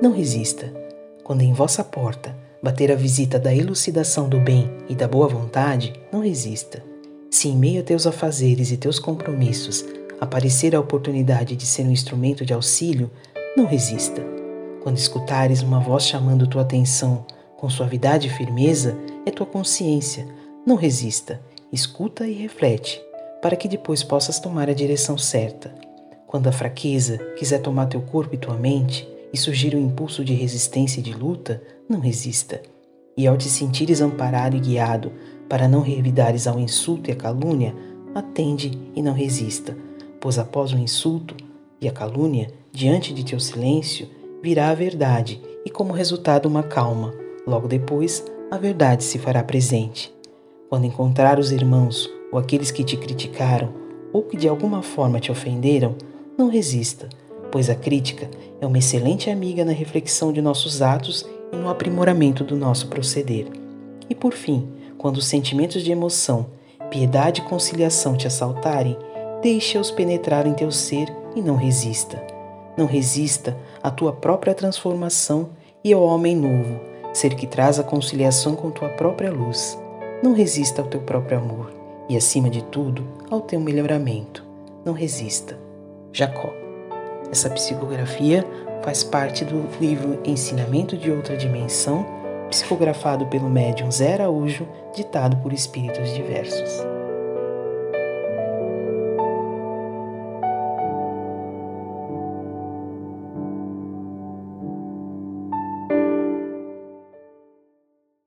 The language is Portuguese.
Não resista. Quando em vossa porta bater a visita da elucidação do bem e da boa vontade, não resista. Se em meio a teus afazeres e teus compromissos aparecer a oportunidade de ser um instrumento de auxílio, não resista. Quando escutares uma voz chamando tua atenção com suavidade e firmeza, é tua consciência. Não resista. Escuta e reflete, para que depois possas tomar a direção certa. Quando a fraqueza quiser tomar teu corpo e tua mente, e surgir o um impulso de resistência e de luta, não resista. E ao te sentires amparado e guiado para não revidares ao insulto e à calúnia, atende e não resista, pois após o insulto e a calúnia, diante de teu silêncio, virá a verdade e como resultado uma calma. Logo depois, a verdade se fará presente. Quando encontrar os irmãos ou aqueles que te criticaram ou que de alguma forma te ofenderam, não resista, pois a crítica é uma excelente amiga na reflexão de nossos atos e no aprimoramento do nosso proceder. E por fim, quando os sentimentos de emoção, piedade e conciliação te assaltarem, deixa-os penetrar em teu ser e não resista. Não resista à tua própria transformação e ao homem novo, ser que traz a conciliação com tua própria luz. Não resista ao teu próprio amor e, acima de tudo, ao teu melhoramento. Não resista. Jacó. Essa psicografia faz parte do livro Ensinamento de Outra Dimensão, psicografado pelo médium Zé Araújo, ditado por espíritos diversos.